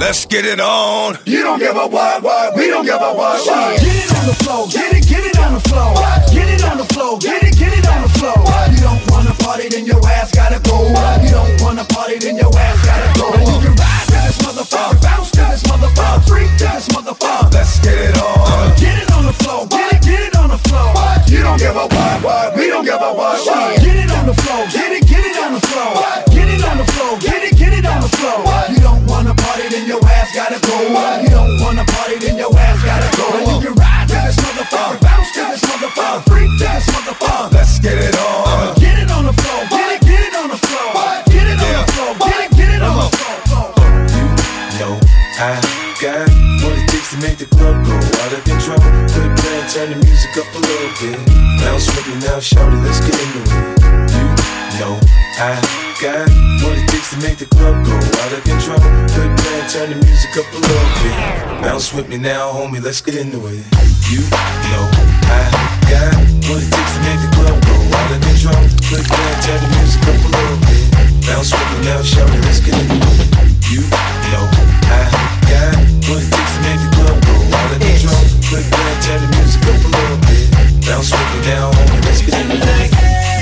Let's get it on. You don't give a what, what, we don't give a what, what. Get it on the floor, get it, get it on the floor. Get it on the floor, get it, get it on the floor. You don't wanna party, then your ass gotta go. You don't wanna party, then your ass gotta go. And you can ride to this motherfucker, bounce to this motherfucker, freak to this motherfucker. Let's get it on. Get it on the floor, get it, get it on the floor. You don't give a what, what, we don't give a what, what. Get it on the floor, get it, get it on the floor. Get it on the floor, get it, get it on the floor. You don't wanna party, then your ass gotta go. You don't wanna party, then your ass gotta go. And you can ride to this motherfucker, bounce to this motherfucker, freak to this motherfucker. Let's get it on. Get it on the floor, get it, get it on the floor. Get it on the floor, get it, get it on the floor. You know I got what it takes to make the club go out of control. Quit playing, turn the music up a little bit. Bounce with me now, shout it, let's get into it. You know I got what it takes to make the club go out of control. Quit playing, turn the music up a little bit. Bounce with me now, homie, let's get into it. You know I got what it takes to make the club go out of control. Quit playing, turn the music up a little bit. Bounce with me now, shout it, let's get into it. You know I got what it takes to make the club go out of control. Quit playing, turn the music up a little bit. Bounce with me now, homie, let's get into it.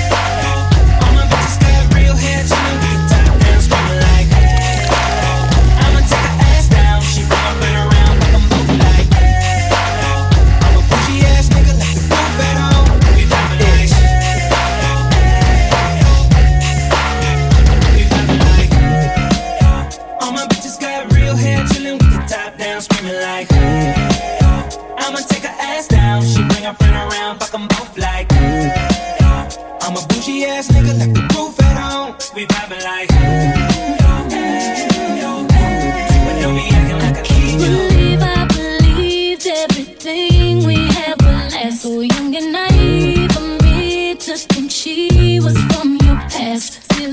Got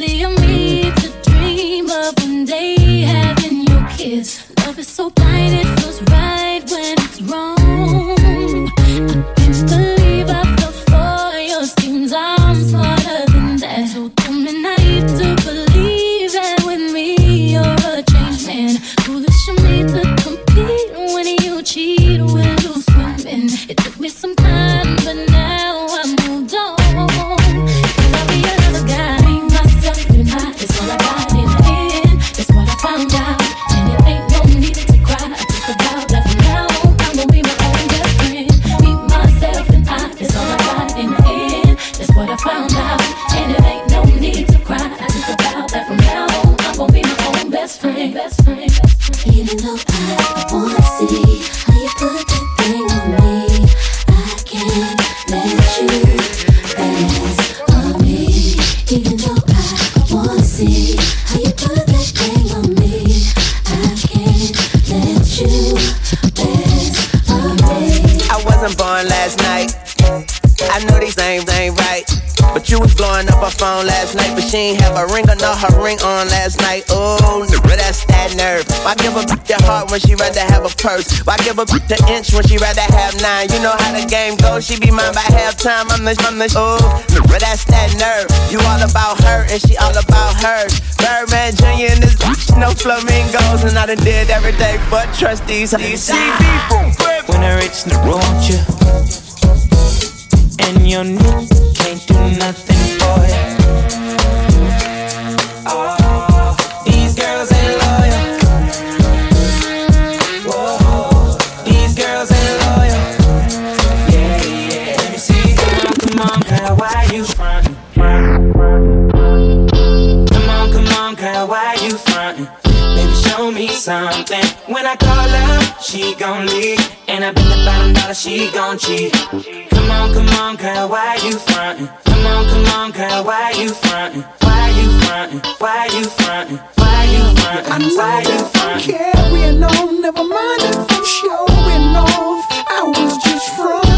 past. Silly she ain't have a ring or not her ring on last night. Oh, but that's that nerve. Why give a bitch a heart when she rather have a purse? Why give a bitch the inch when she rather have nine? You know how the game goes, she be mine by halftime. I'm the, I'm the, oh, but that's that nerve. You all about her and she all about hers. Birdman Jr. and this bitch, no flamingos, and I done did every day but trust these. these When a rich nigga want you, and your nigga can't do nothing for you. Something. When I call her, she gon' leave. And I bet the bottom dollar she gon' cheat. Come on, come on, girl, why you frontin'? Come on, come on, girl, why you frontin'? Why you frontin'? Why you frontin'? Why you frontin'? Why you frontin'? On, never mind if I'm showing off. I was just frontin'.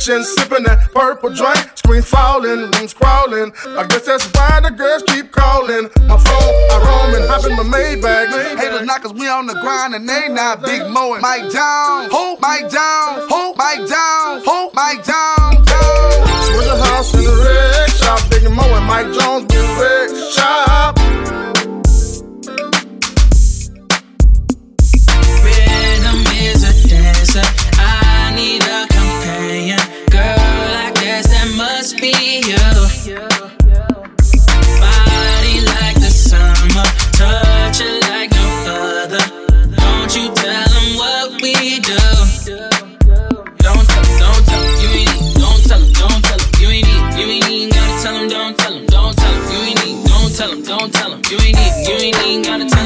kitchen, sipping that purple drink. Screen falling, rooms crawling. I guess that's why the girls keep calling. My phone, I roam and hop in my Maybach. Haters knock we on the grind and they not big Moe and Mike Down. Who? Mike Down. Who? Mike Down. Who? Mike Down. Down. Swing the house in the red shop. Big Moe and Mike Jones, big red shop. just be you. Body like the summer, touch it like no other. Don't you tell them what we do. Don't tell don't tell you ain't need. Don't don't you ain't. You ain't even gotta tell don't don't you ain't. Don't don't you ain't. You ain't even gotta.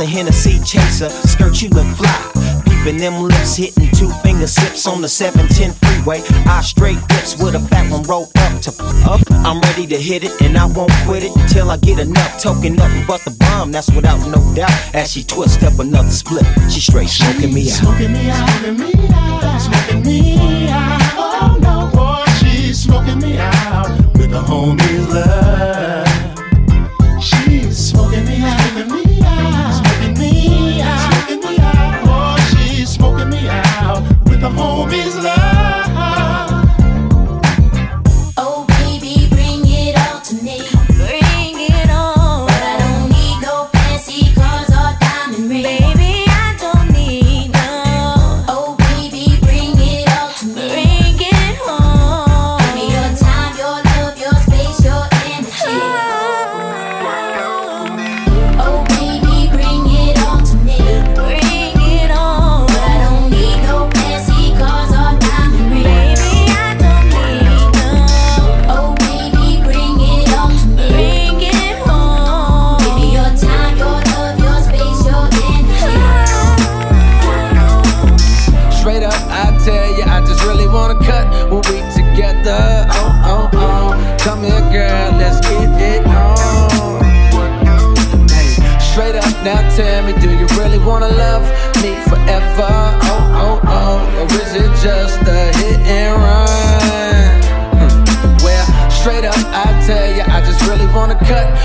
the Hennessy chaser. Skirt, you look fly. Peeping them lips, hitting two finger sips on the 710 freeway. I straight dips with a fat one roll up to up. I'm ready to hit it and I won't quit it until I get enough. Token nothing but the bomb, that's without no doubt. As she twist up another split, she straight smoking me out. Smoking me out, smoking me out, smoking me out. Oh no, boy, she's smoking me out with the homie's love.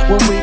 when we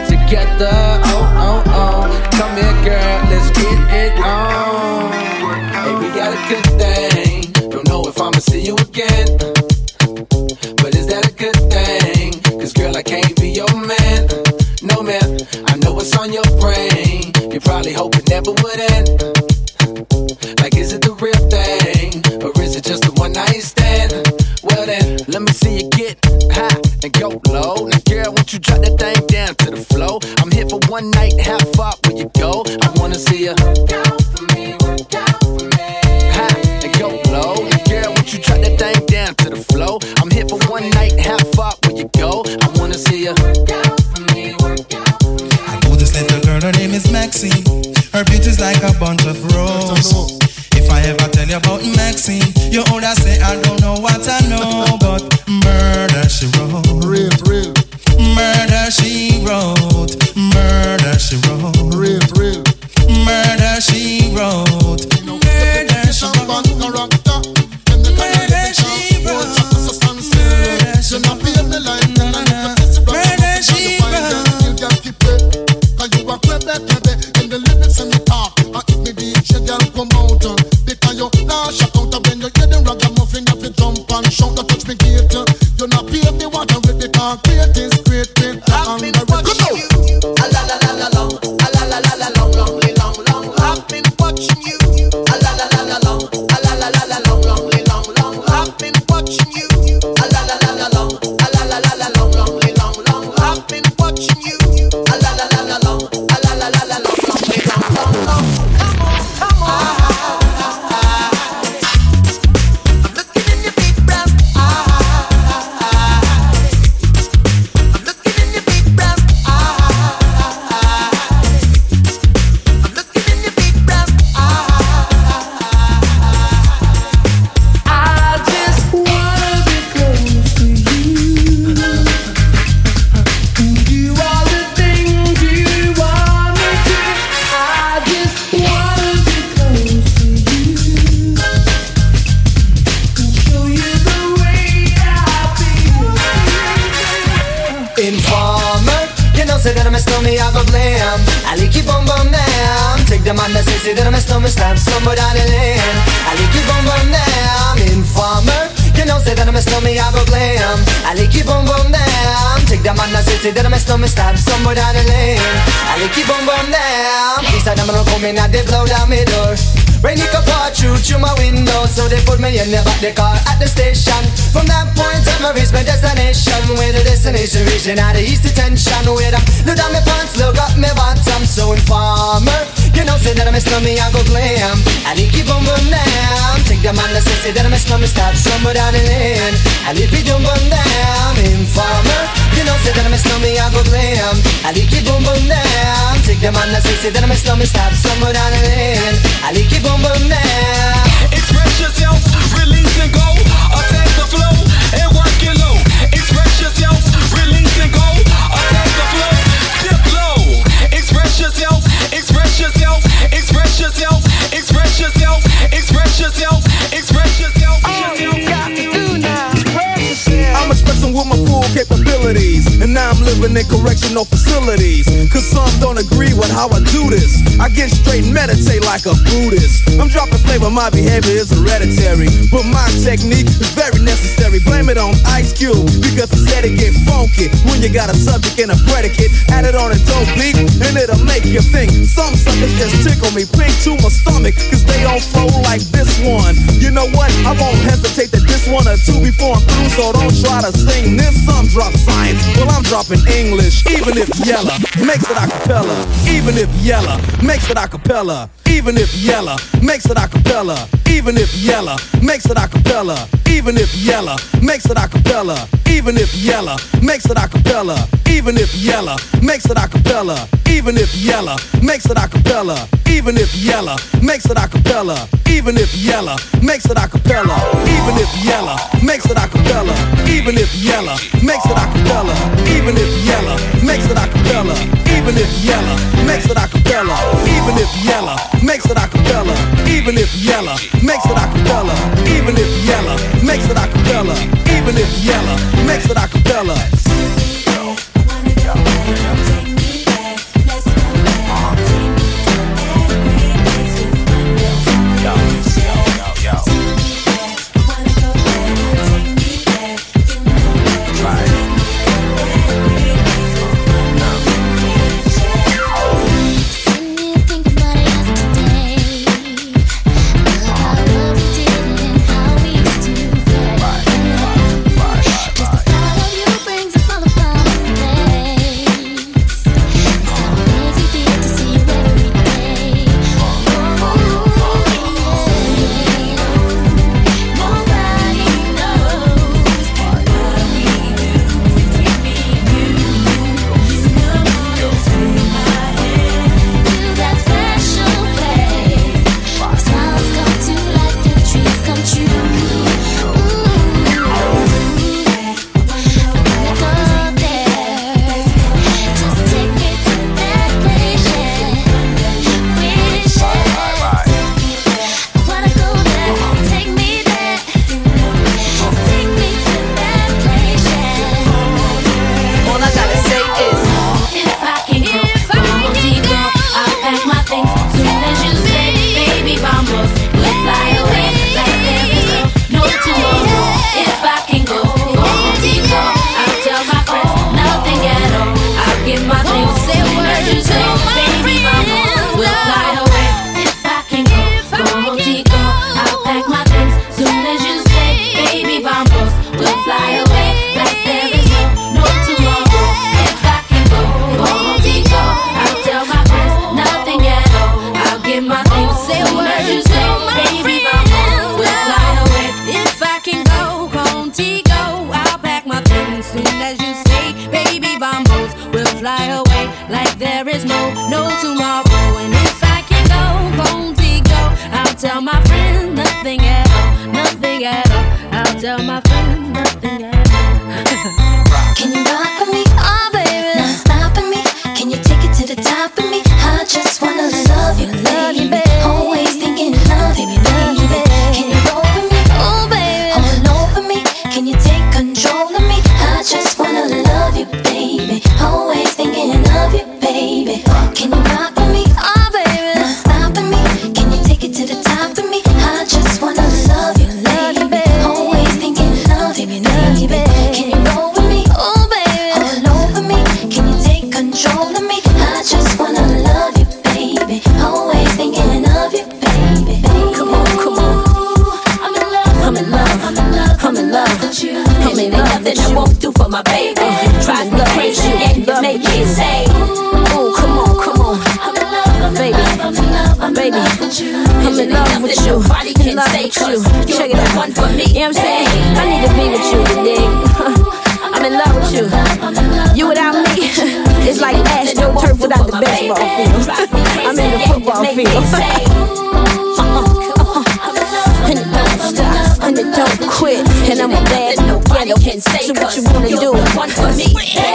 Yella makes it acapella, even if Yella makes it acapella, even if Yella makes it acapella, even if Yella makes it acapella, even if Yella makes it acapella, even if Yella makes it acapella, even if Yella makes it acapella, even if Yella makes it acapella, even if Yella makes it acapella even if Yella makes it a cappella, even if Yella makes it a cappella, even if Yella makes it a cappella, even if Yella makes it a cappella, even if Yella makes it a cappella, even if Yella makes it a cappella, even if Yella makes it a cappella, even if Yella makes it a cappella, even if Yella makes it a cappella. and don't quit. And I'm a lad, nobody can say. So what you wanna do for me?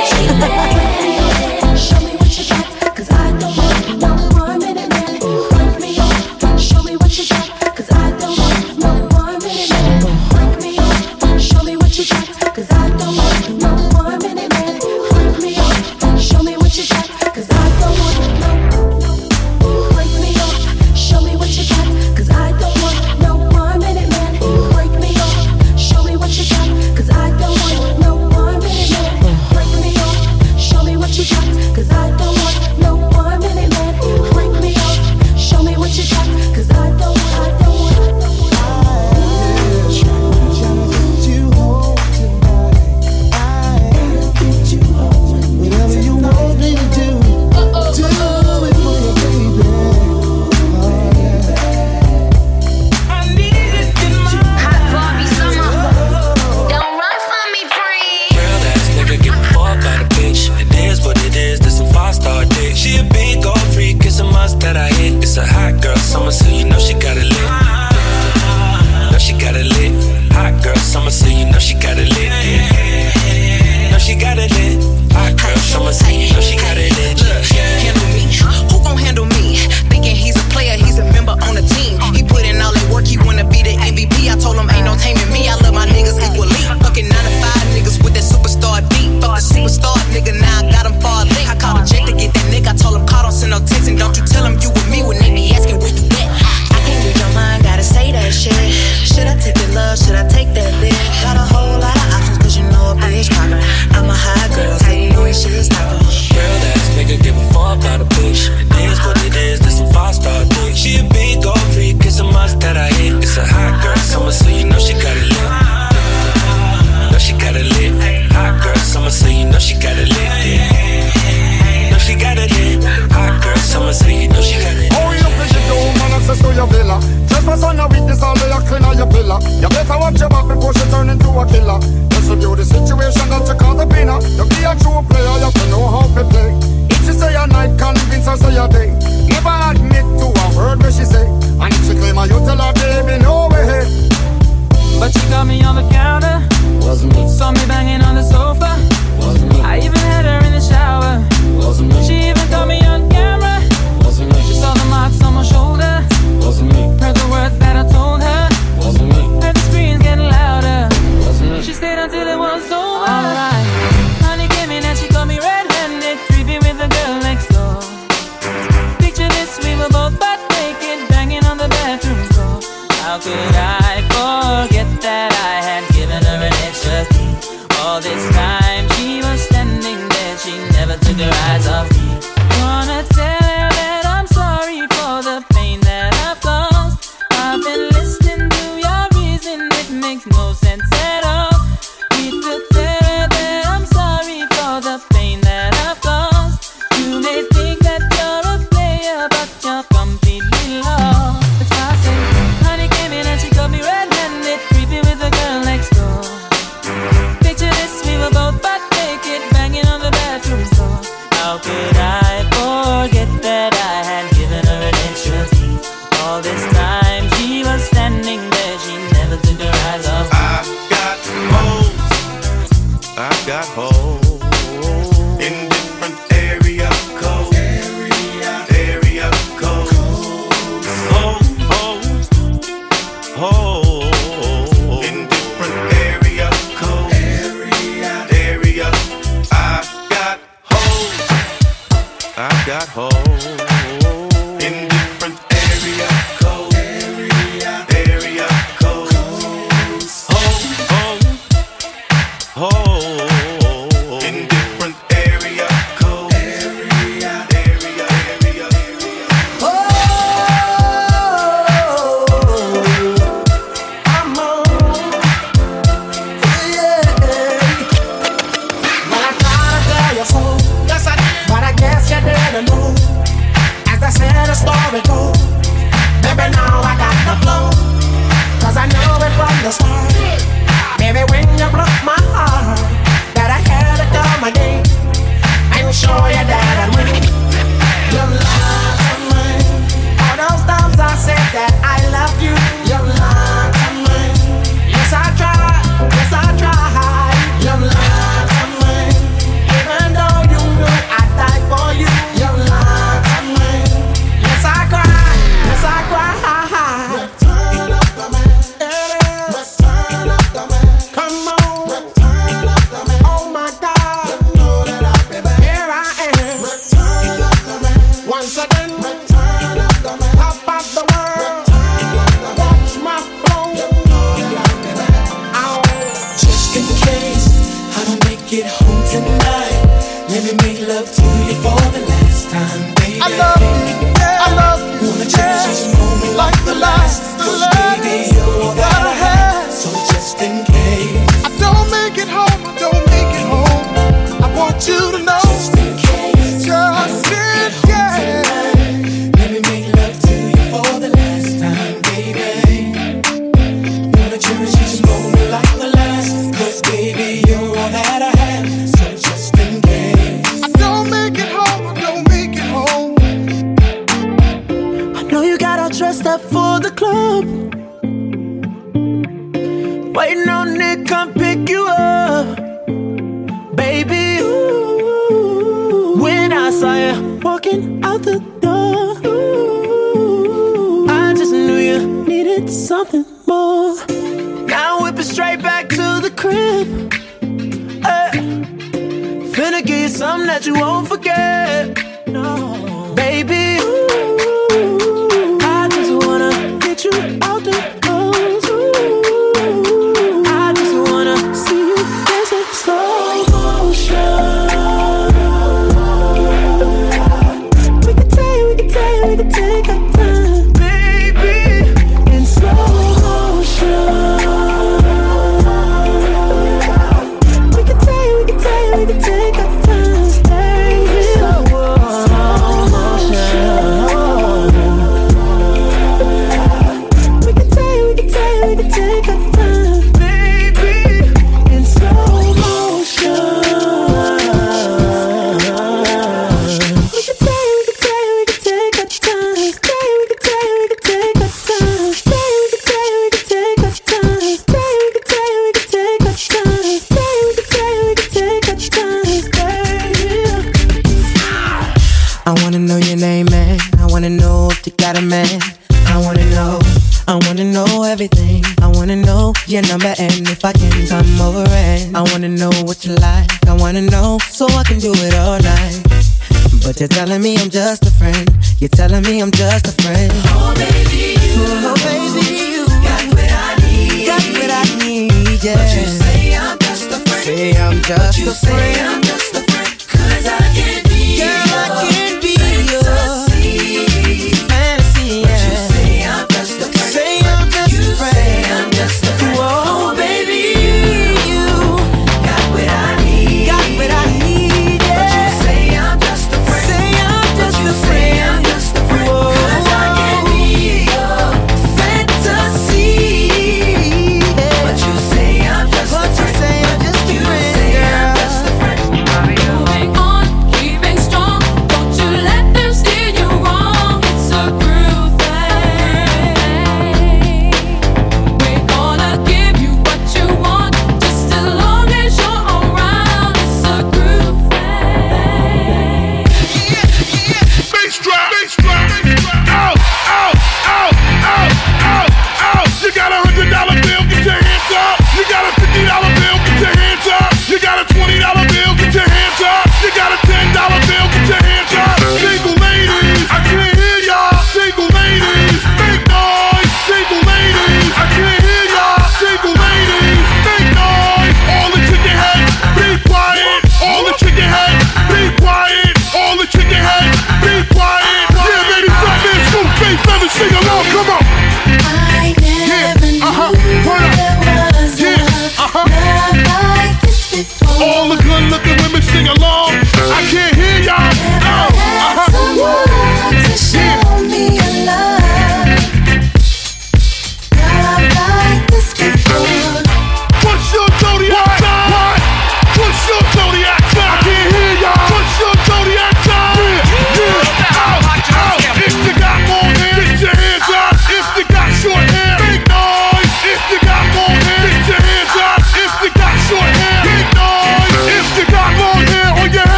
telling me I'm just a friend. You're telling me I'm just a friend. Oh baby, you, oh baby, you got what I need. Got what I need, yeah. But you say I'm just a friend. Say I'm just but you a friend. I'm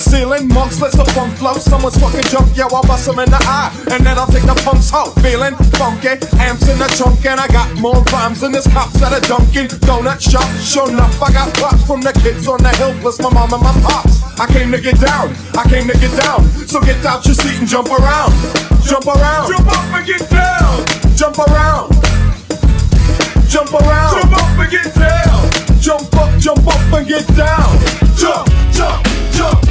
Ceiling mugs, let's up on flow. Someone's fucking junk, yo, I'll bust them in the eye. And then I'll take the punk's hoe. Feeling funky, amps in the trunk, and I got more rhymes than this cops at a Dunkin' Donut shop. Sure enough, I got props from the kids on the hill, plus my mom and my pops. I came to get down, I came to get down. So get out your seat and jump around. Jump around. Jump up and get down. Jump around. Jump around. Jump up and get down. Jump up, jump up and get down. Jump, jump, jump.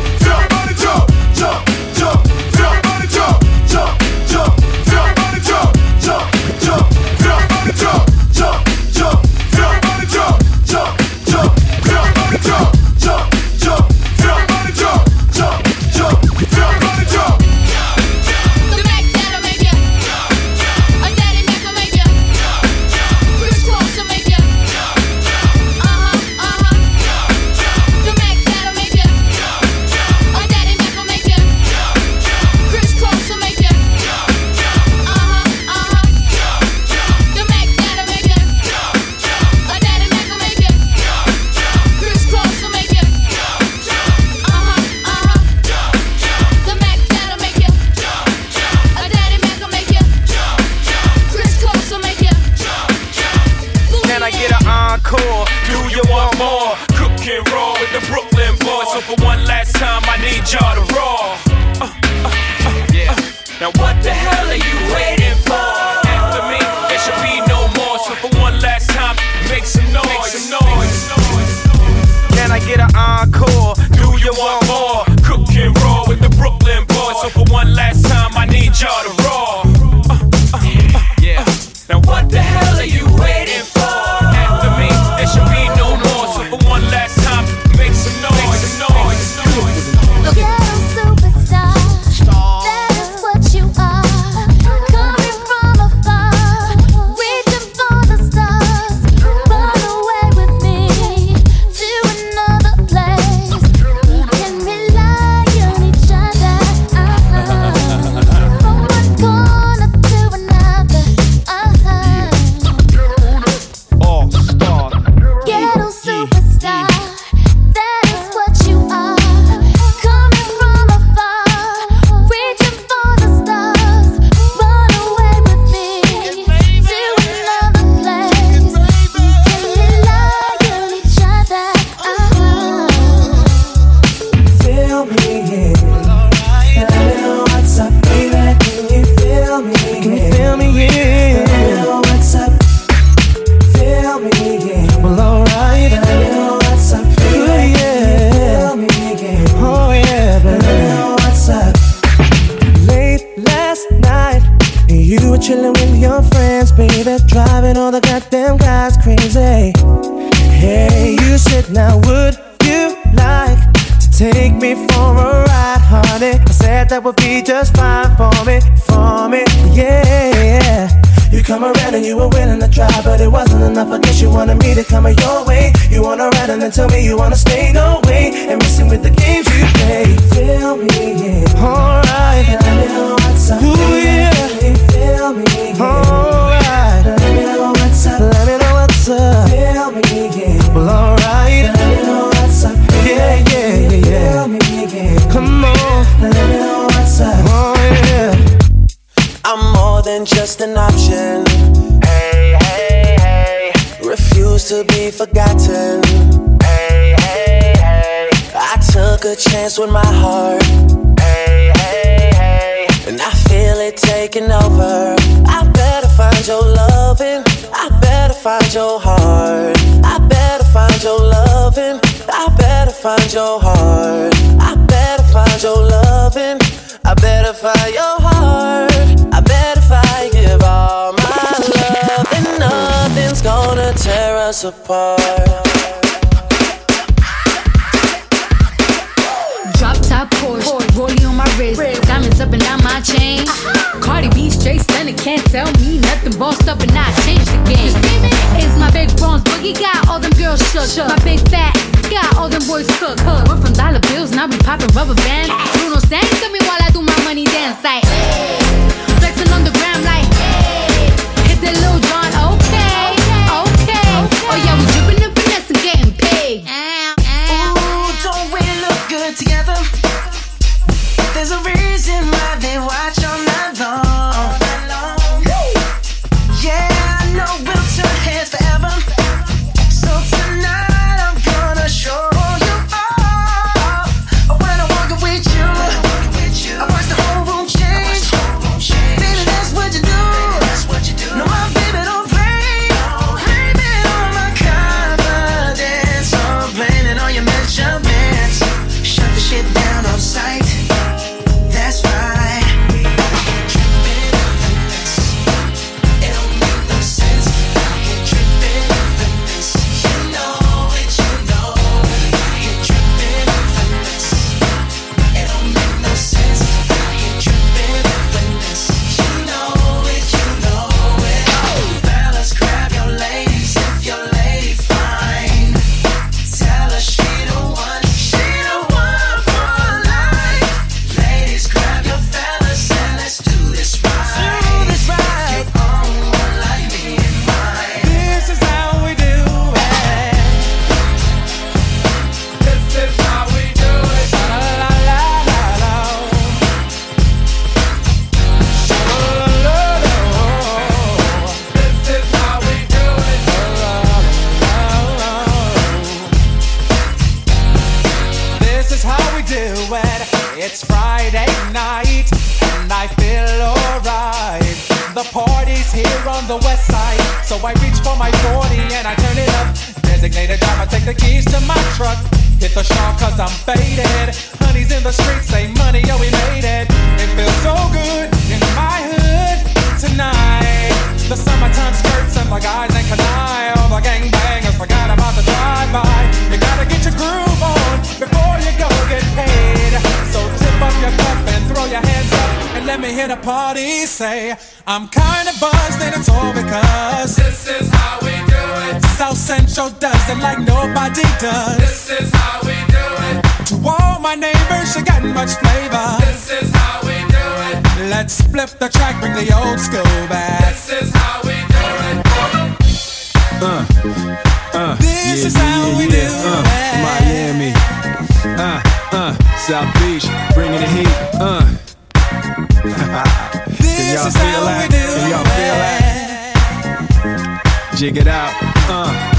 that would be just fine for me, for me, yeah. You come around and you were willing to try, but it wasn't enough. I guess you wanted me to come your way. You wanna ride and then tell me you wanna stay, no way. And messing with the games you play, feel me, yeah. Than just an option. Hey, hey, hey. Refuse to be forgotten. Hey, hey, hey. I took a chance with my heart. Hey, hey, hey. And I feel it taking over. I better find your loving. I better find your heart. I better find your loving. I better find your heart. I better find your loving. I better find your heart. I better nothing's gonna tear us apart. Drop top Porsche, rollie on my wrist, diamonds up and down my chain. Cardi B straight stunning, can't tell me nothing. Bossed up and I changed the game. It's my big Bronx boogie, got all them girls shook. My big fat, got all them boys cooked. We're from dollar bills, now we popping rubber bands. Bruno sang to me while I do my money dance like. Getting This is how we do it. It's Friday night and I feel alright. The party's here on the west side, so I reach for my 40 and I turn it up. Designated driver, take the keys to my truck. Hit the shop cause I'm faded. Honey's in the streets, say money, yo, we made it. It feels so good in my hood tonight. The summertime skirts and my guys ain't canine. All the gangbangers forgot about the drive-by. You gotta get your groove paid. So tip up your cup and throw your hands up and let me hear the party say, I'm kinda buzzed and it's all because this is how we do it. South Central does it like nobody does. This is how we do it. To all my neighbors, you got much flavor. This is how we do it. Let's flip the track, bring the old school back. This is how we do it. Uh, uh, This yeah, is how yeah, we yeah. do uh, it. South Beach, bringing the heat. Uh. Can y'all is feel how that? we do Can y'all feel that? Jig it out. Uh.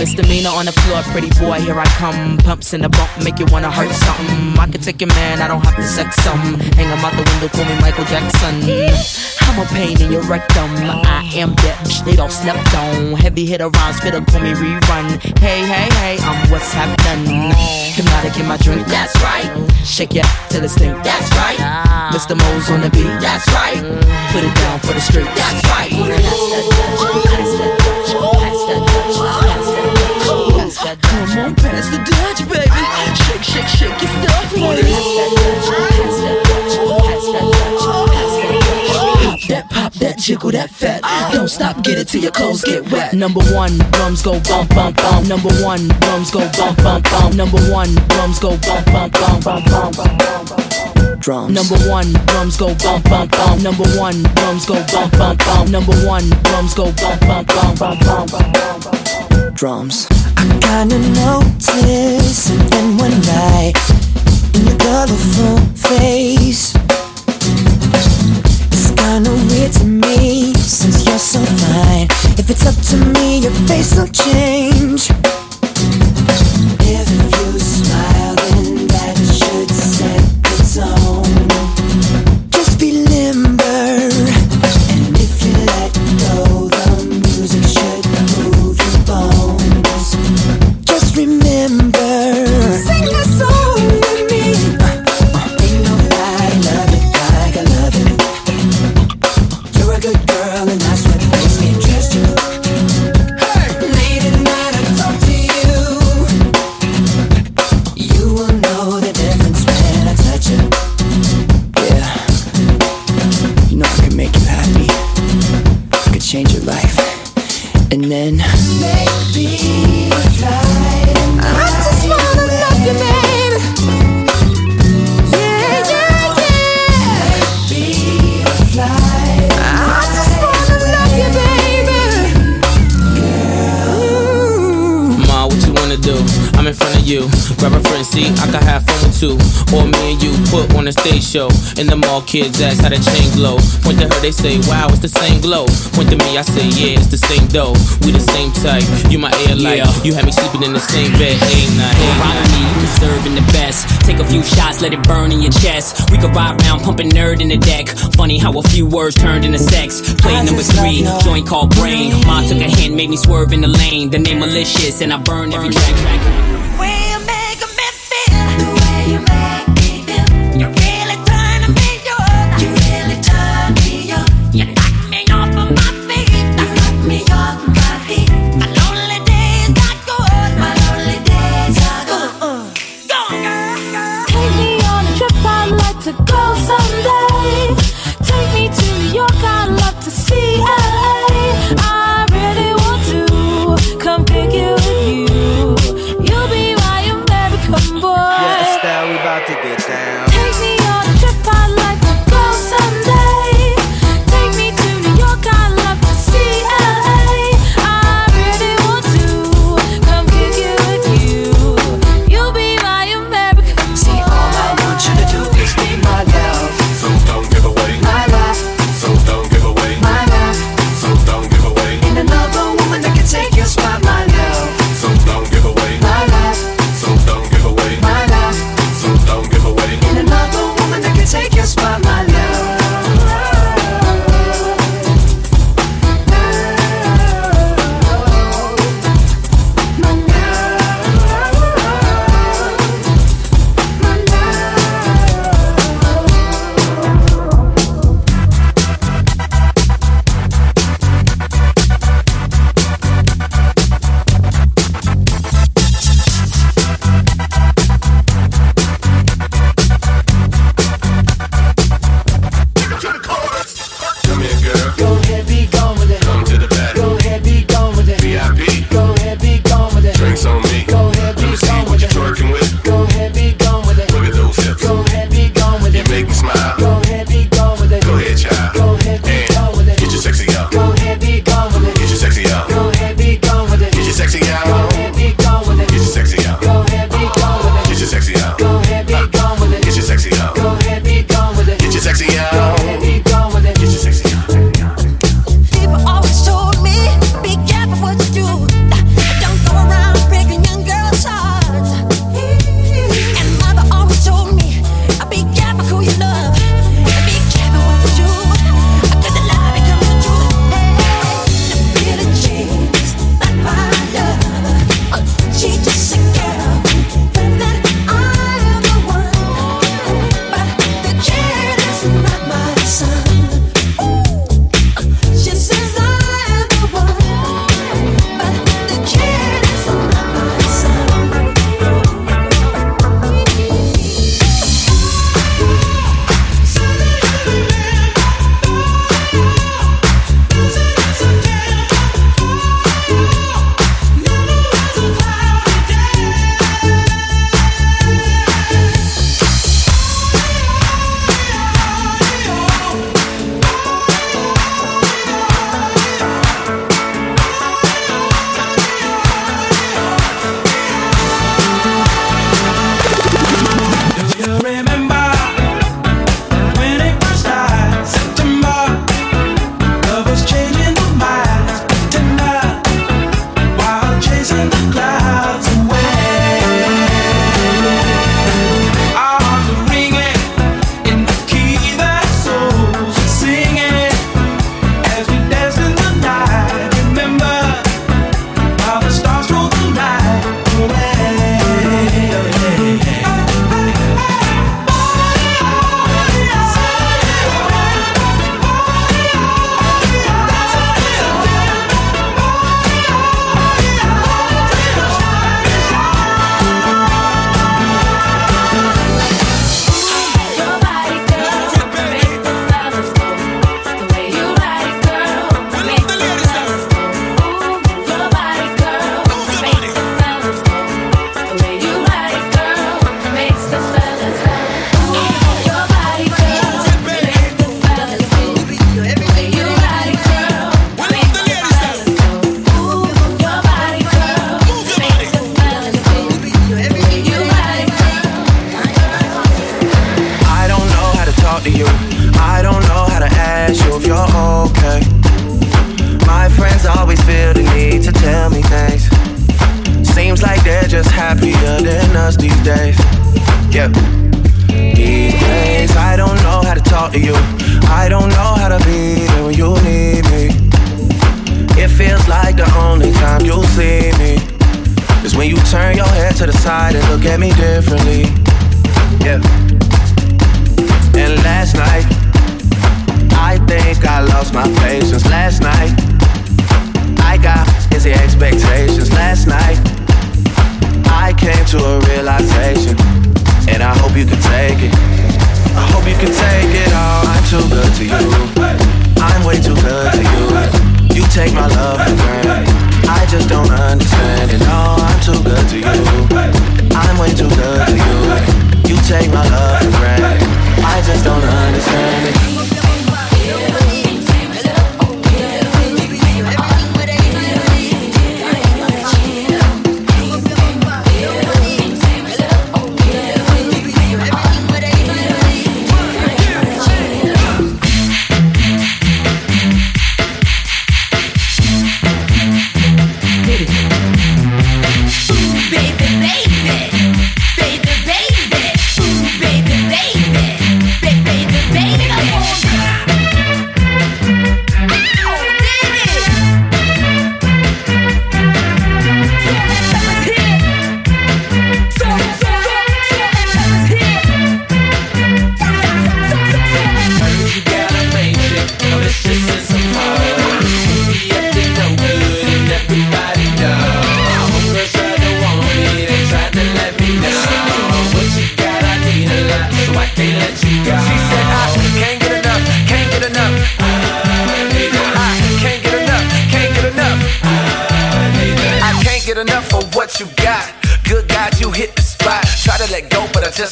Misdemeanor on the floor, pretty boy, here I come. Pumps in the bump, make you wanna hurt something. I can take your man, I don't have to sex some. Hang him out the window, call me Michael Jackson. I'm a pain in your rectum. I am that bitch they don't slept on. Heavy hitter rhymes, fitter call me rerun. Hey, hey, hey, I'm what's happening. Hypnotic in my drink, that's right. Shake it till it stink, that's right. Mr. Mo's on the beat, that's right. Put it down for the street, that's right. Come on, pass the Dutch, baby. Shake, shake, shake your stuff, Pop that, pop that, jiggle that fat. Don't stop, get it till your clothes get wet. Number one, drums go bump, bump, bump. Number one, drums go bump, bump, bump. Number one, drums go bump, bump, bump, bump, bump, bump. Drums. Number one, drums go bump, bump, bump. Number one, drums go bump, bump, bump. Number one, drums go bump, bump, bump, bump, bump, bump. Drums. Kinda noticed something one night in your colorful face. It's kinda weird to me since you're so fine. If it's up to me, your face will change. If you kids ask how the chain glow. Point to her, they say, wow, it's the same glow. Point to me, I say, yeah, it's the same dough. We the same type. You my air light. You had me sleeping in the same bed, ain't night. Rock me, you deserving the best. Take a few shots, let it burn in your chest. We could ride round, pumping N.E.R.D. in the deck. Funny how a few words turned into sex. Play number three, joint called brain. Ma took a hand, made me swerve in the lane. The name malicious, and I burn every track.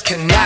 Go,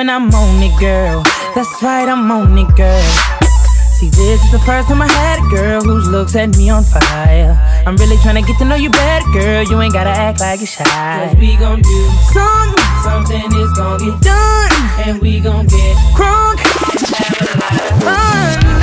and I'm on it, girl. That's right, I'm on it, girl. See, this is the first time I had a girl whose looks had me on fire. I'm really trying to get to know you better, girl. You ain't gotta act like you're shy. Cause we gon' do something, something is gon' get done, and we gon' get crunk and have a lot of fun.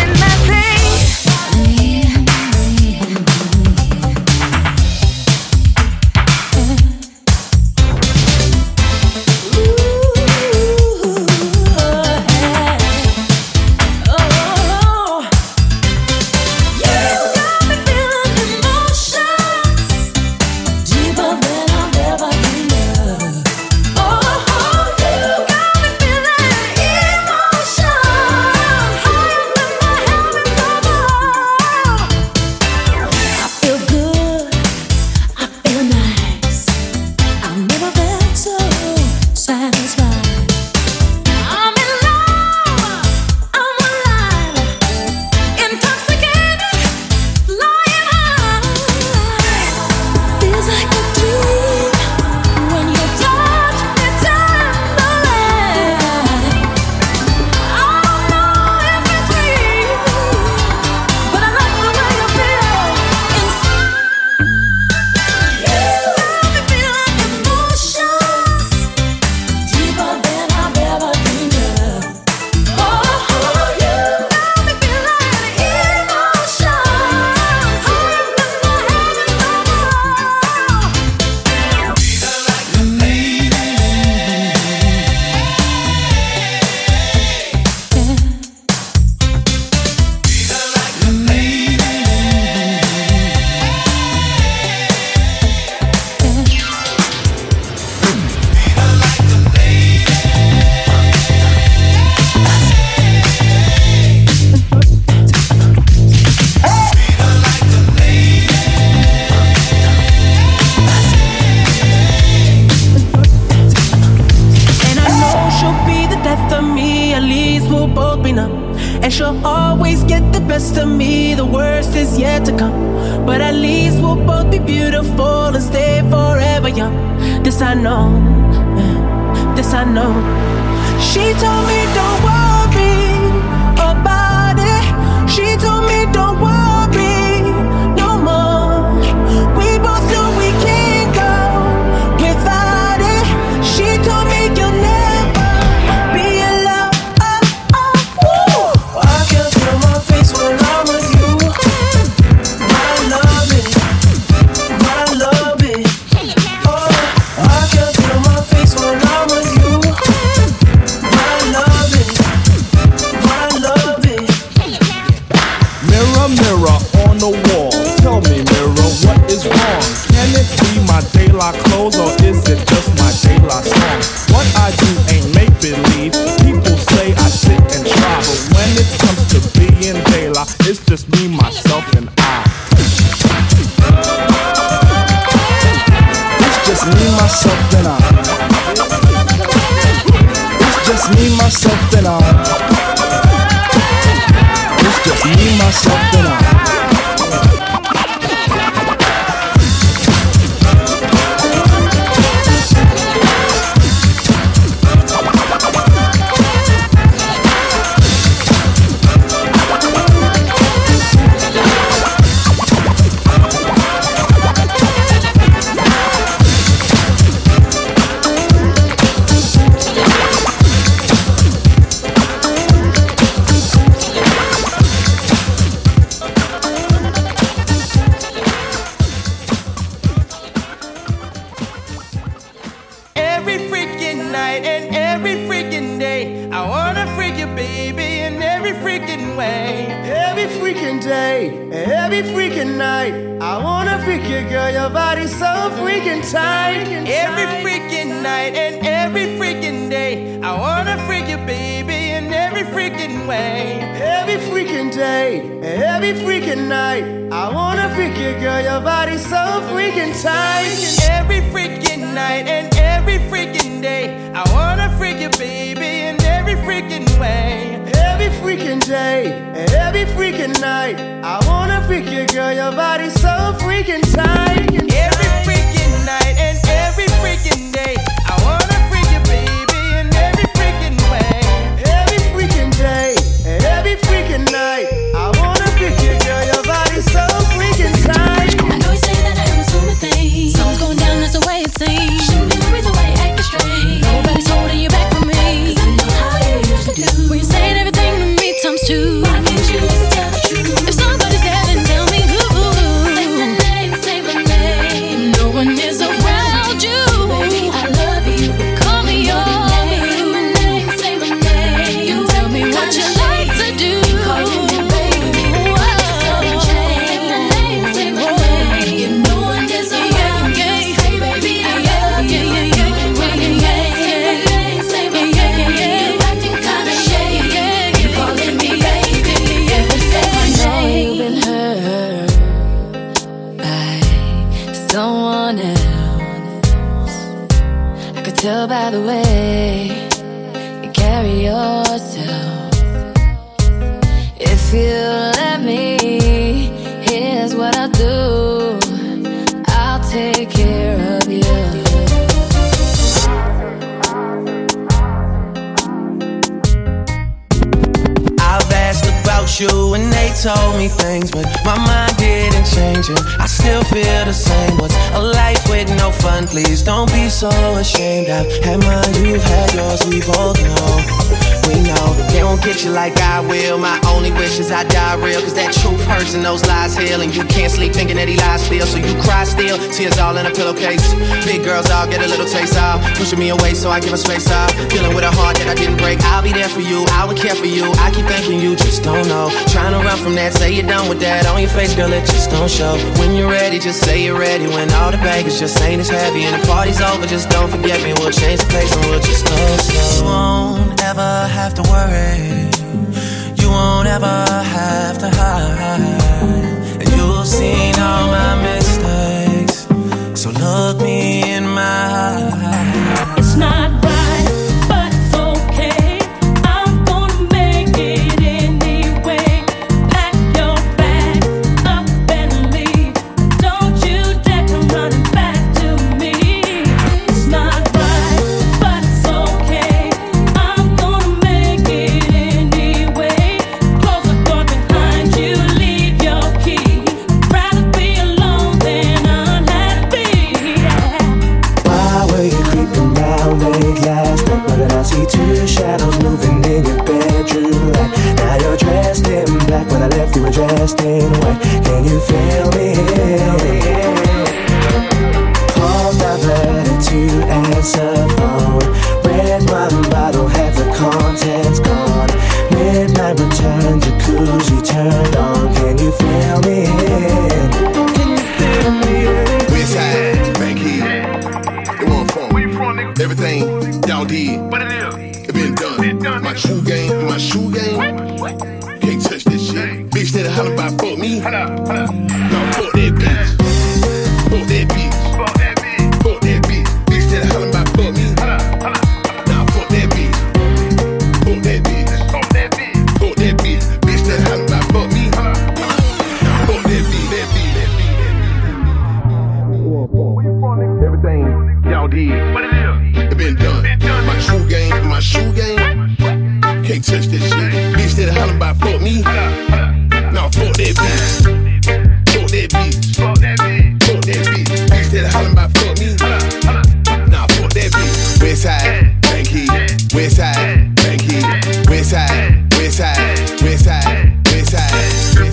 just ain't as heavy and the party's over. Just don't forget me. We'll change the place and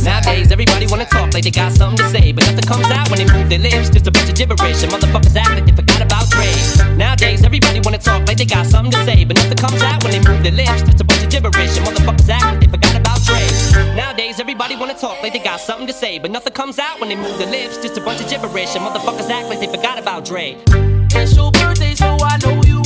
Nowadays Everybody wanna talk like they got something to say But nothing comes out when they move their lips. Just a bunch of gibberish and motherfuckers wanna talk like they got something to say, but nothing comes out when they move their lips. Just a bunch of gibberish, and motherfuckers act like they forgot about Dre. It's your birthday, so I know you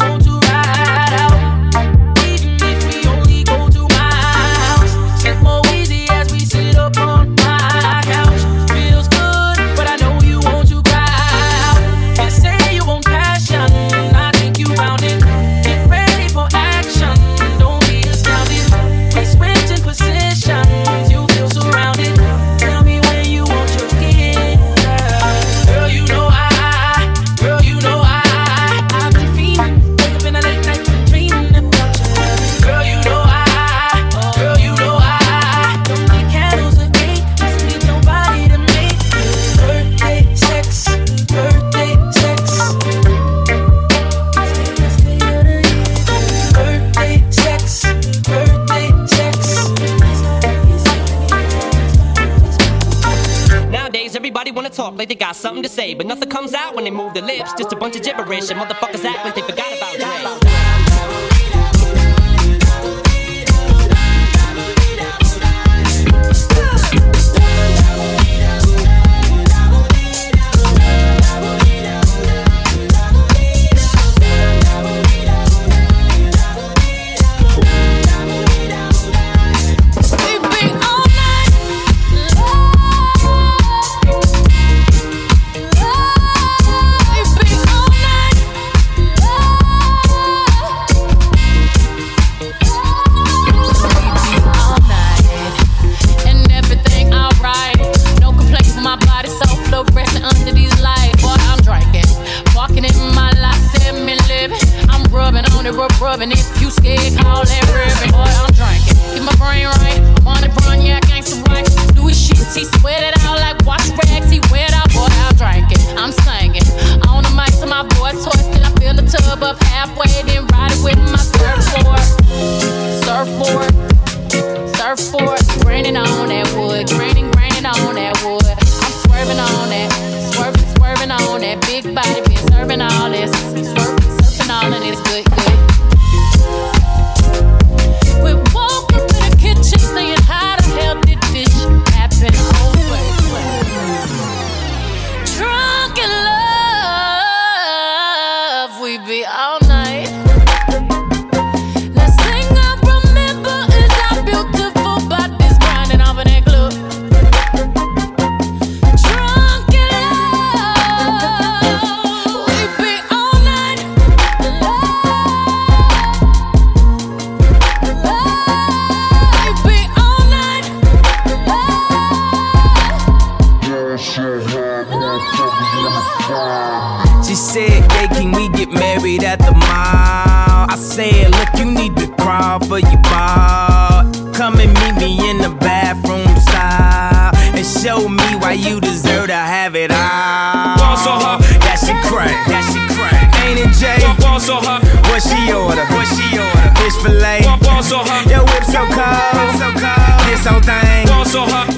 got something to say, but nothing comes out when they move their lips. Just a bunch of gibberish, and motherfuckers act like they forgot about Dre. It all. Boss on her. That she crack, that she crack. Ain't it Jay? Boss on her. What she order? What she order? Fish fillet. Boss on her. Your whip so cold, so cold. This whole thing. Boss on her.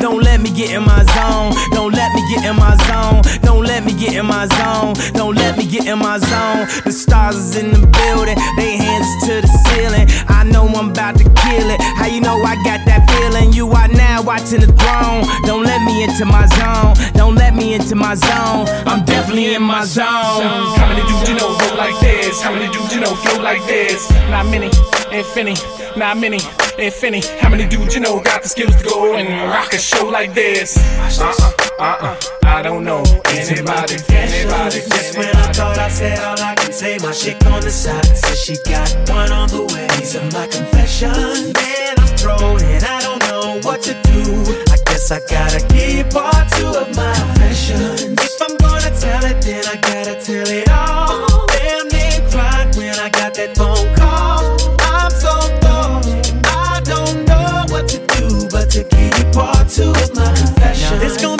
Don't let me get in my zone. Don't let me get in my zone. Don't let me get in my zone. Don't let me get in my zone. The stars is in the building. They hands to the ceiling. I know I'm about to kill it. How you know I got that feeling? You are now watching the throne. Don't let me into my zone. Don't let me into my zone. I'm definitely in my zone. How many dudes you know roll like this? How many dudes you know flow like this? Not many, infinity, not many, infinity. How many dudes you know got the skills to go and rock a show like this? Uh uh, uh uh, I don't know anybody, anybody. Just when I thought I said all I can say, my chick on the side says she got one on the way. These are my confessions, man. I'm thrown and I don't know what to do. I guess I gotta keep part two of my confessions. If I'm gonna tell it, then I gotta tell it all. Part two of my confession. Now this gon'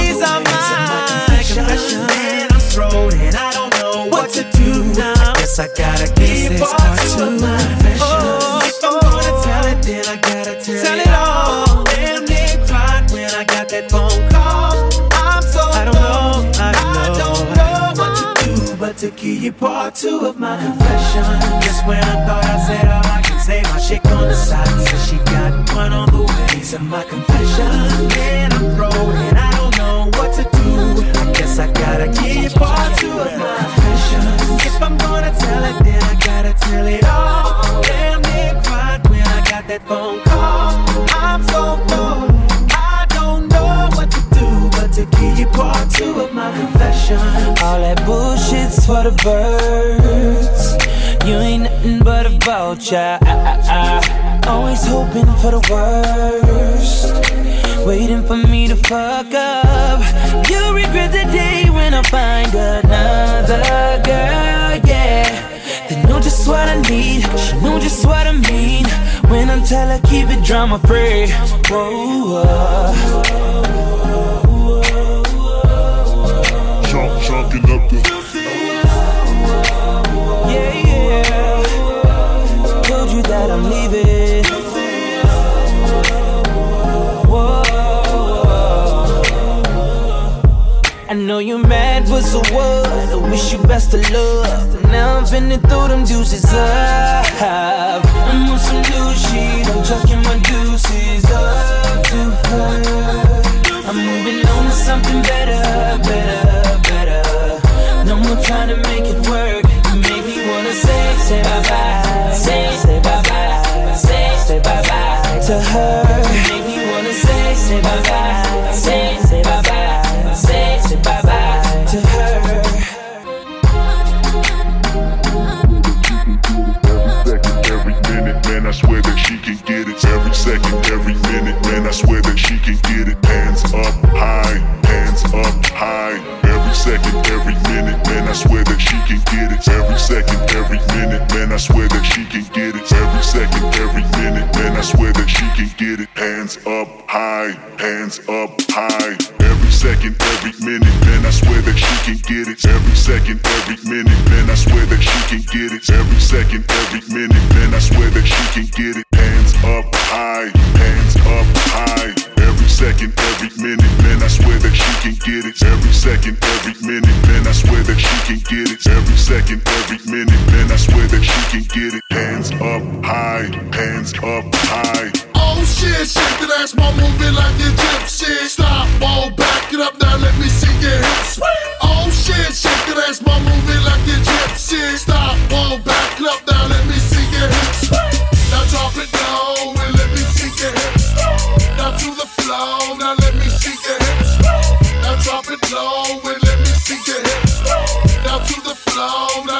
These are my confessions. And I'm thrown and I don't know what to do now. I guess I gotta keep part two of my confessions. If I'm gonna tell it, then I gotta tell, Tell it all. Damn, they cried when I got that phone call. I'm so I don't know, I don't know what to do but to keep part two of my confession. Just when I thought I said all I can say, my chick on the side says she got one on the way. These are my confessions, and I'm thrown I gotta keep part two of my confessions. If I'm gonna tell it, then I gotta tell it all. Damn, they cried when I got that phone call. I'm so thrown. I don't know what to do but to keep part two of my confession. All that bullshit's for the birds. You ain't nothing but a vulture. Ah, ah, ah. Always hoping for the worst. Waiting for me to fuck up. You'll regret the day when I find another girl, yeah. They know just what I need, she know just what I mean. When I tell her keep it drama free. Whoa, Chunk, chunking up the. yeah, yeah. Told you that I'm leaving. Know you're mad, but so what? I wish you best of luck. Now I'm finna throw them deuces up. I'm on some new shit. I'm chucking my deuces up to her. I'm moving on to something better, better, better. No more trying to make it work. You make me wanna say, say bye bye, say, say bye bye, say, say bye bye to her. You make me wanna say, say bye bye, man, I swear that she can get it. Every second, every minute, man, I swear that she can get it. Hands up high, hands up high. Every second, every minute, man, I swear that she can get it. Every second, every minute, man, I swear that she can get it. I swear that she can get it. Hands up high, hands up high. Every second, every minute, man, I swear that she can get it. Every second, every minute, man, I swear that she can get it. Every second, every minute, man, I swear that she can get it. Hands up high, can get it. Every second, every minute, man, I swear that she can get it. Every second, every minute, man, I swear that she can get it. Hands up high, hands up high. Oh shit, shake that ass, my moving like a gypsy. Stop, all back it up now, let me see your hips. Oh shit, shake that ass, my moving like a gypsy. Stop, all back it up now, let me see your hips. Now drop it down and let me see your hips. Now to the floor, now let me see your hips. And let me see your hips. Now to the floor,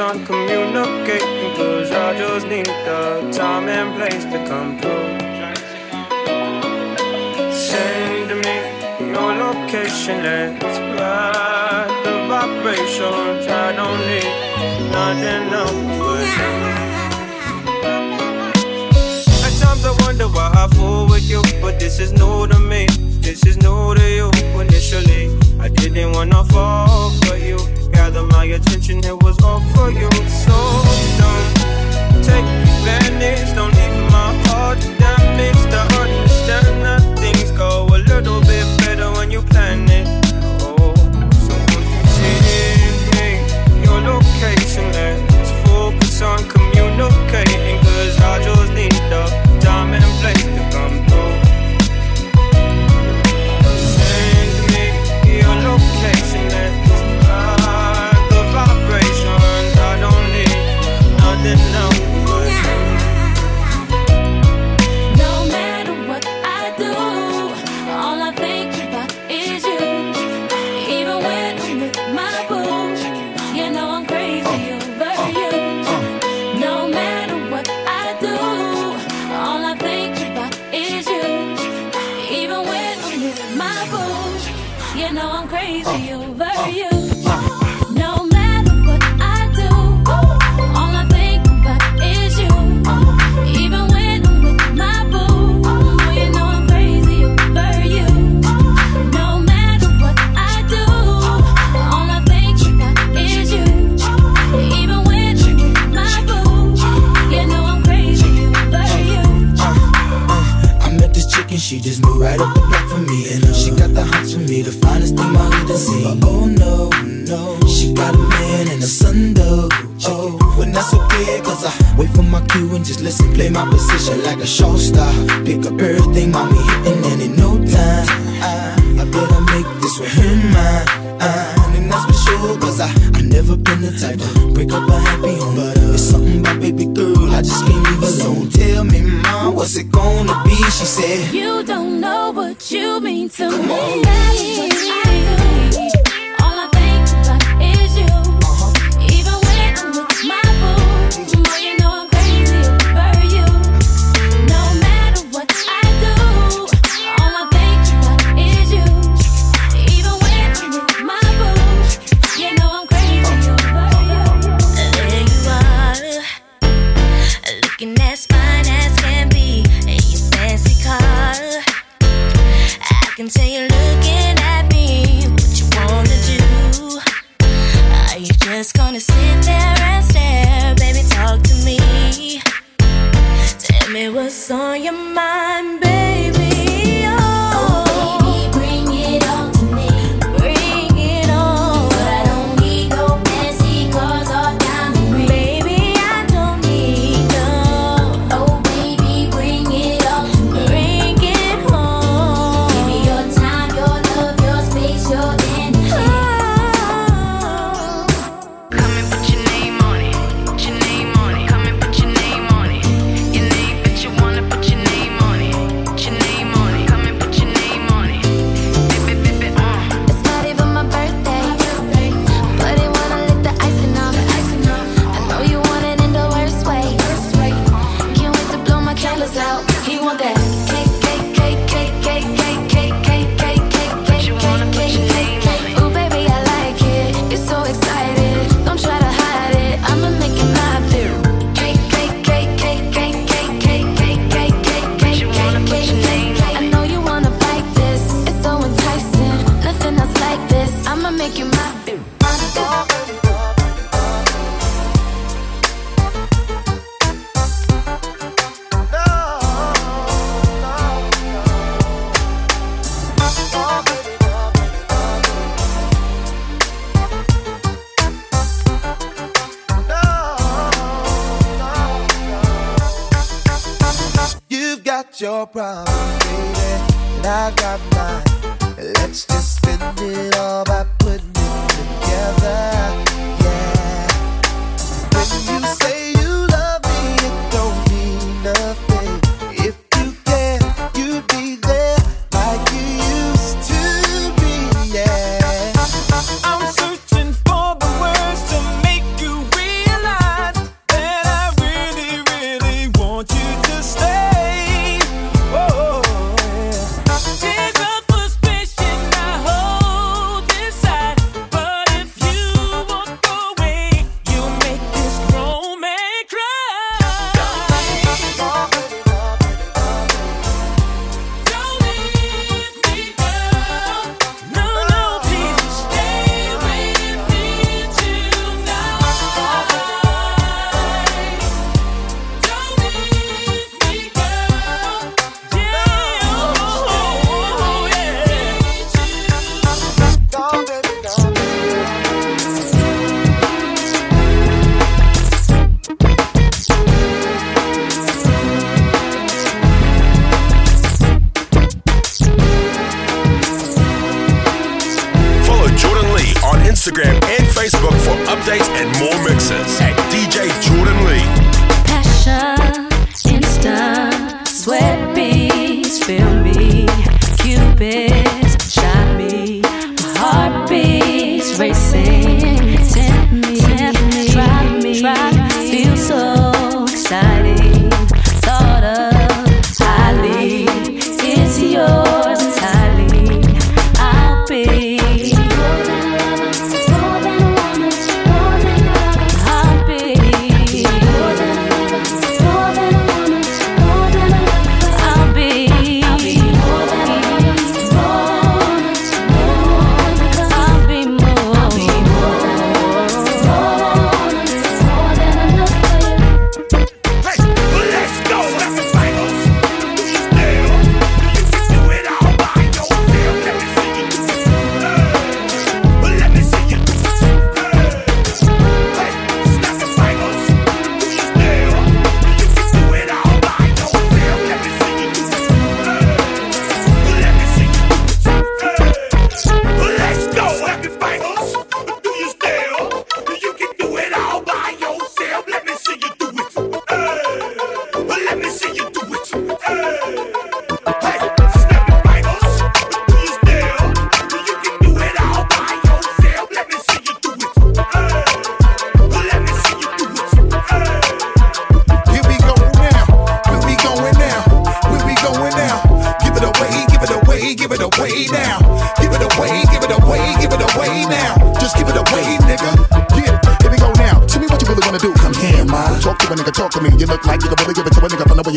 on communicating Cause I just need the time and place to come through. Send me your location, let's ride the vibrations I don't need nothing else At times I wonder why I fool with you But this is new to me, this is new to you. Initially, I didn't wanna fall for you gather my attention, it was all for you. So don't take advantage, don't leave my heart damaged. I understand that things go a little bit better when you plan it. Oh, so won't you send me your location Let's focus on? Position like a show star. Pick up everything, mommy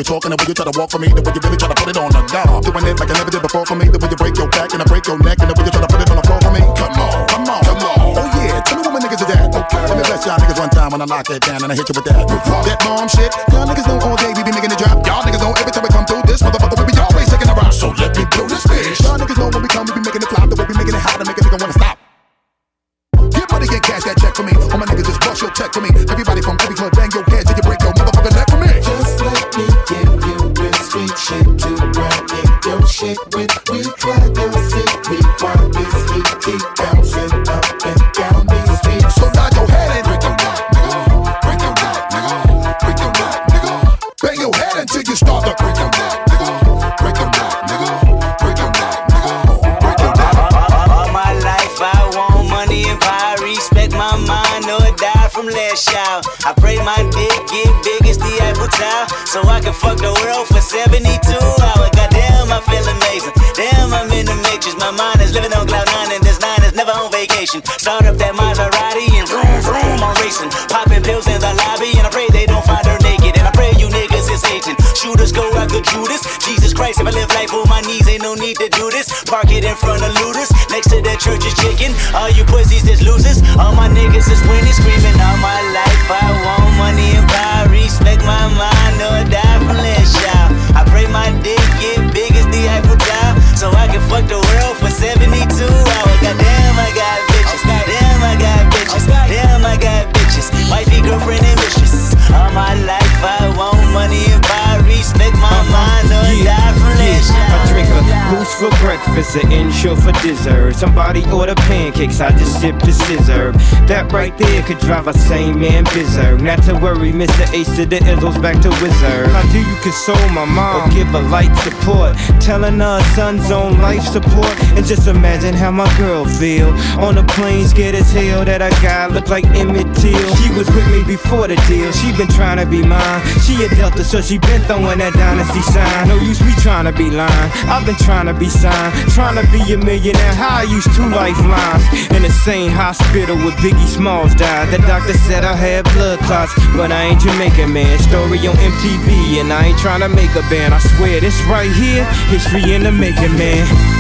to a nigga from the way you're talking, the way you try to walk for me, the way you really try to put it on the guard. Doing it like I never did before for me, the way you break your back and I break your neck, and the way you try to put it on the floor for me. Come on, come on, come on. Oh yeah, tell me where my niggas is at. Okay, let me bless y'all niggas one time when I lock it down and I hit you with that. That bomb shit. Y'all niggas know all day we be making it drop. Y'all niggas know every time we come through this motherfucker we be always taking a rock. So let me blow this bitch. Y'all niggas know when we come we be making it flop, Start up that Maserati and vroom, vroom, I'm racing. Popping pills in the lobby and I pray they don't find her naked. And I pray you niggas is hating. Shooters go after Judas. Jesus Christ, if I live life on my knees, ain't no need to do this. Park it in front of looters. Next to that church is chicken. All you pussies is losers. All my niggas is winning, screaming all my life. Breakfast, an Ensure for dessert. Somebody order pancakes, I just sip the sizzurp. That right there could drive a sane man berserk. Not to worry, Mr. Ace to the Izzles back to Wizard. How do you console my mom or give her light support? Telling her son's on life support. And just imagine how my girl feel. On the plane, scared as hell that I got look like Emmett Till. She was with me before the deal, she been trying to be mine. She a Delta, so she been throwing that dynasty sign. No use me trying to be lying. I've been trying to be signed, trying to be a millionaire. How I used two lifelines in the same hospital where Biggie Smalls died. The doctor said I had blood clots, but I ain't Jamaican man. Story on MTV, and I ain't trying to make a band. I swear this right here, history in the making, man.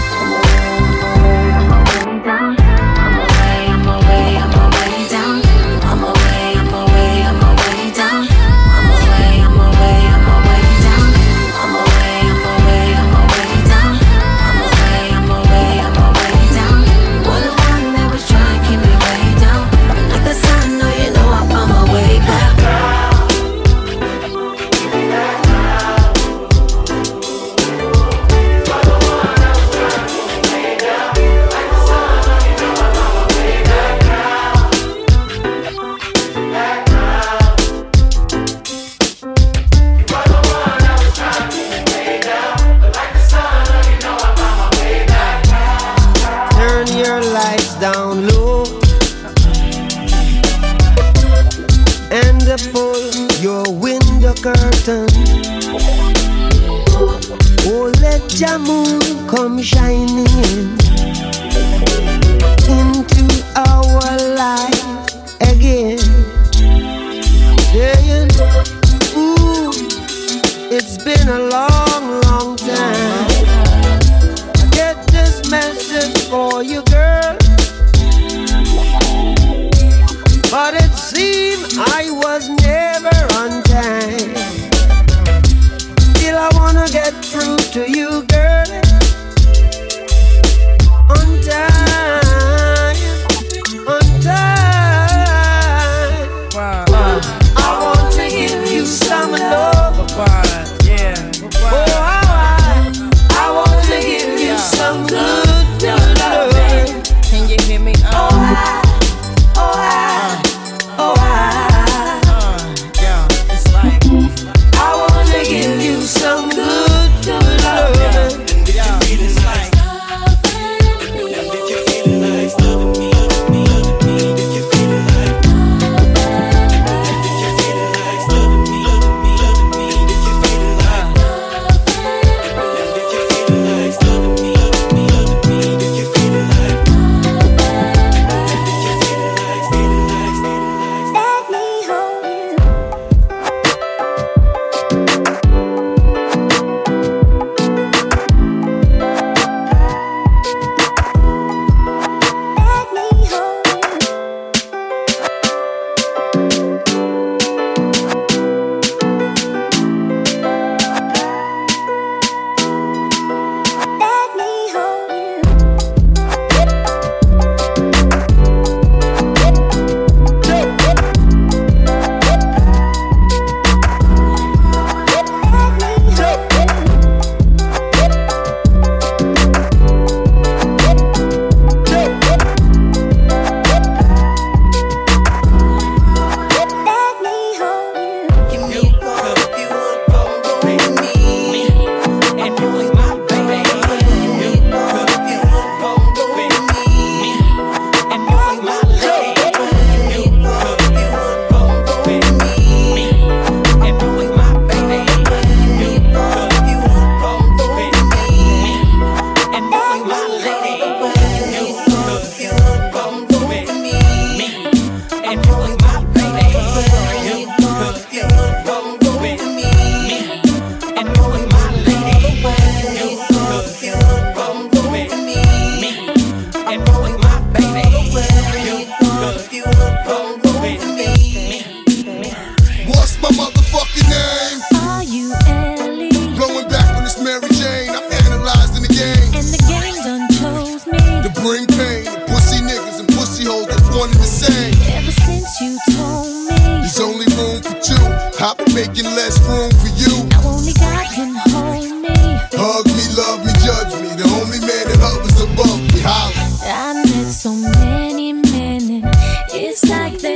Like they're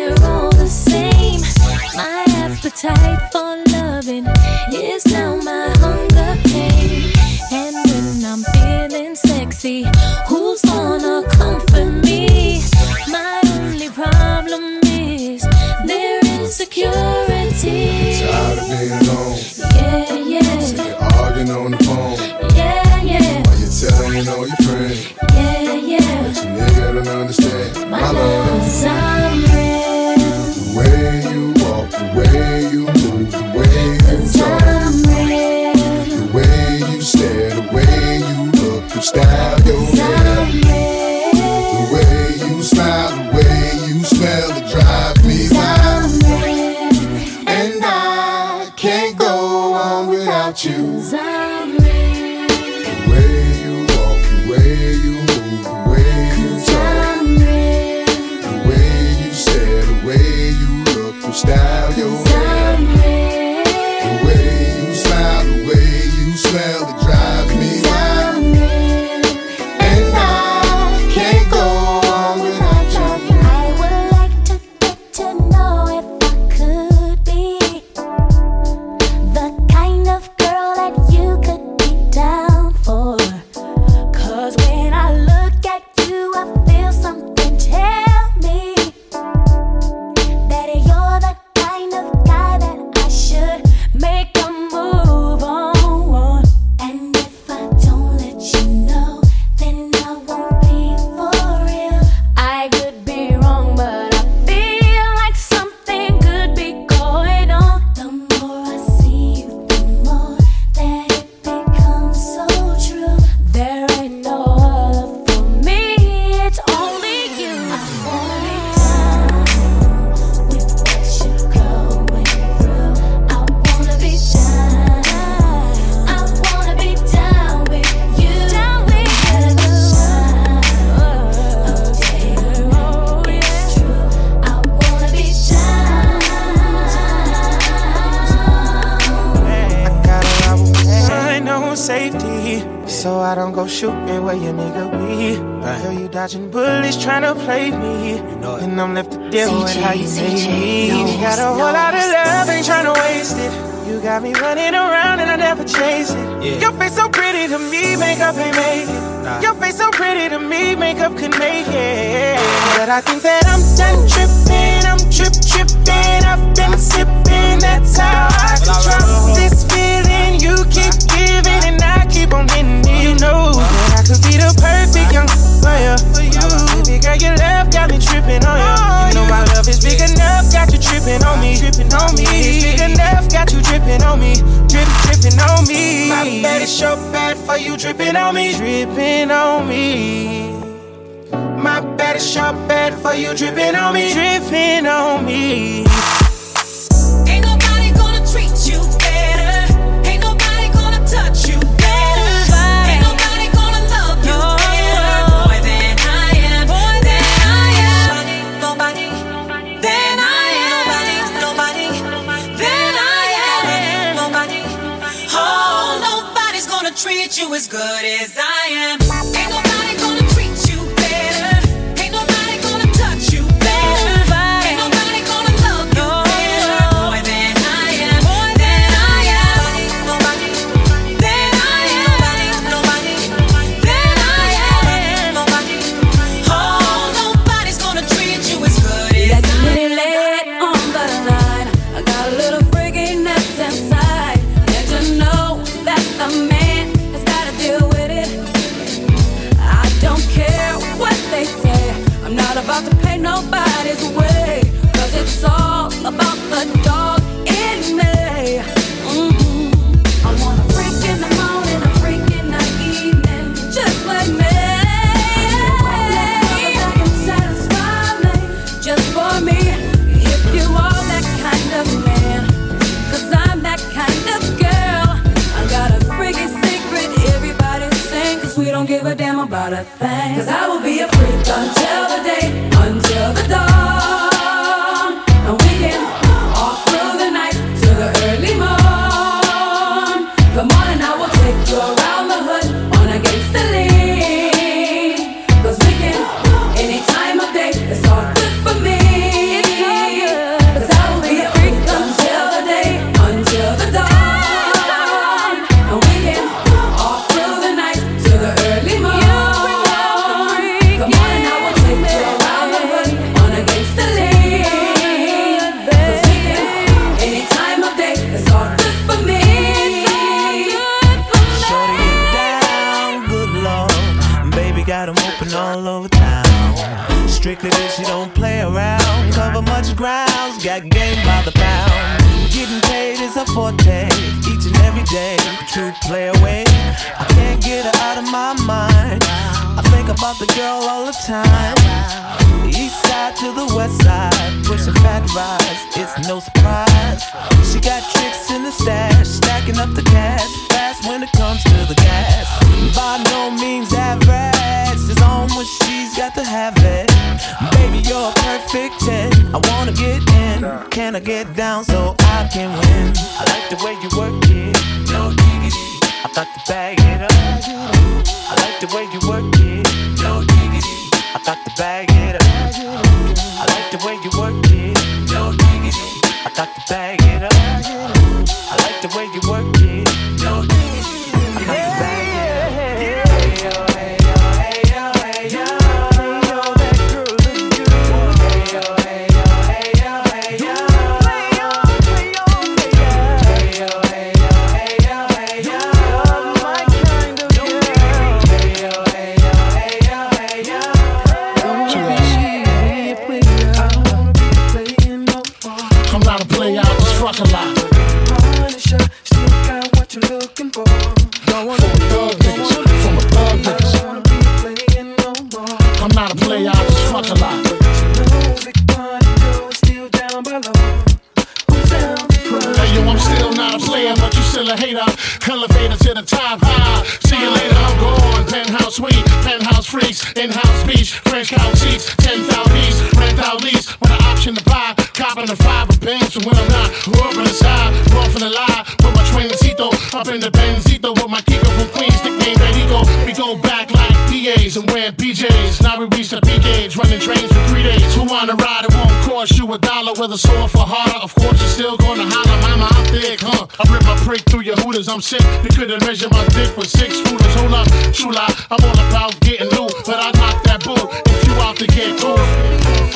We reach the peak age, running trains for three days. Who wanna ride? It won't cost you a dollar with a sword for harder. Of course, you're still gonna holler, mama, I'm thick, huh? I rip my prick through your hooters, I'm sick. You couldn't measure my dick with six rulers. Hold up, true lie, I'm all about getting loot, but I knock that bull if you out to get cool.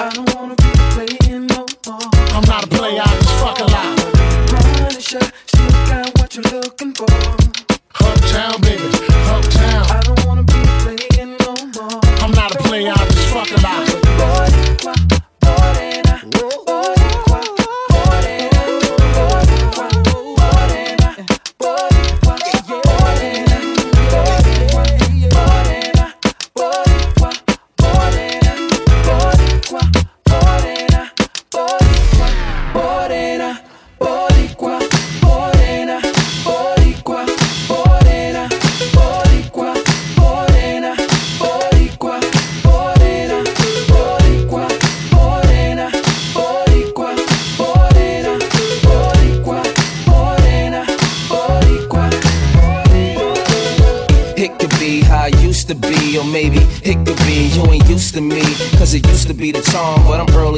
I don't wanna be playing no more. I'm not a player, I just fuck a lot. Punisher, still got what you're looking for. Uptown, baby, uptown. I'm not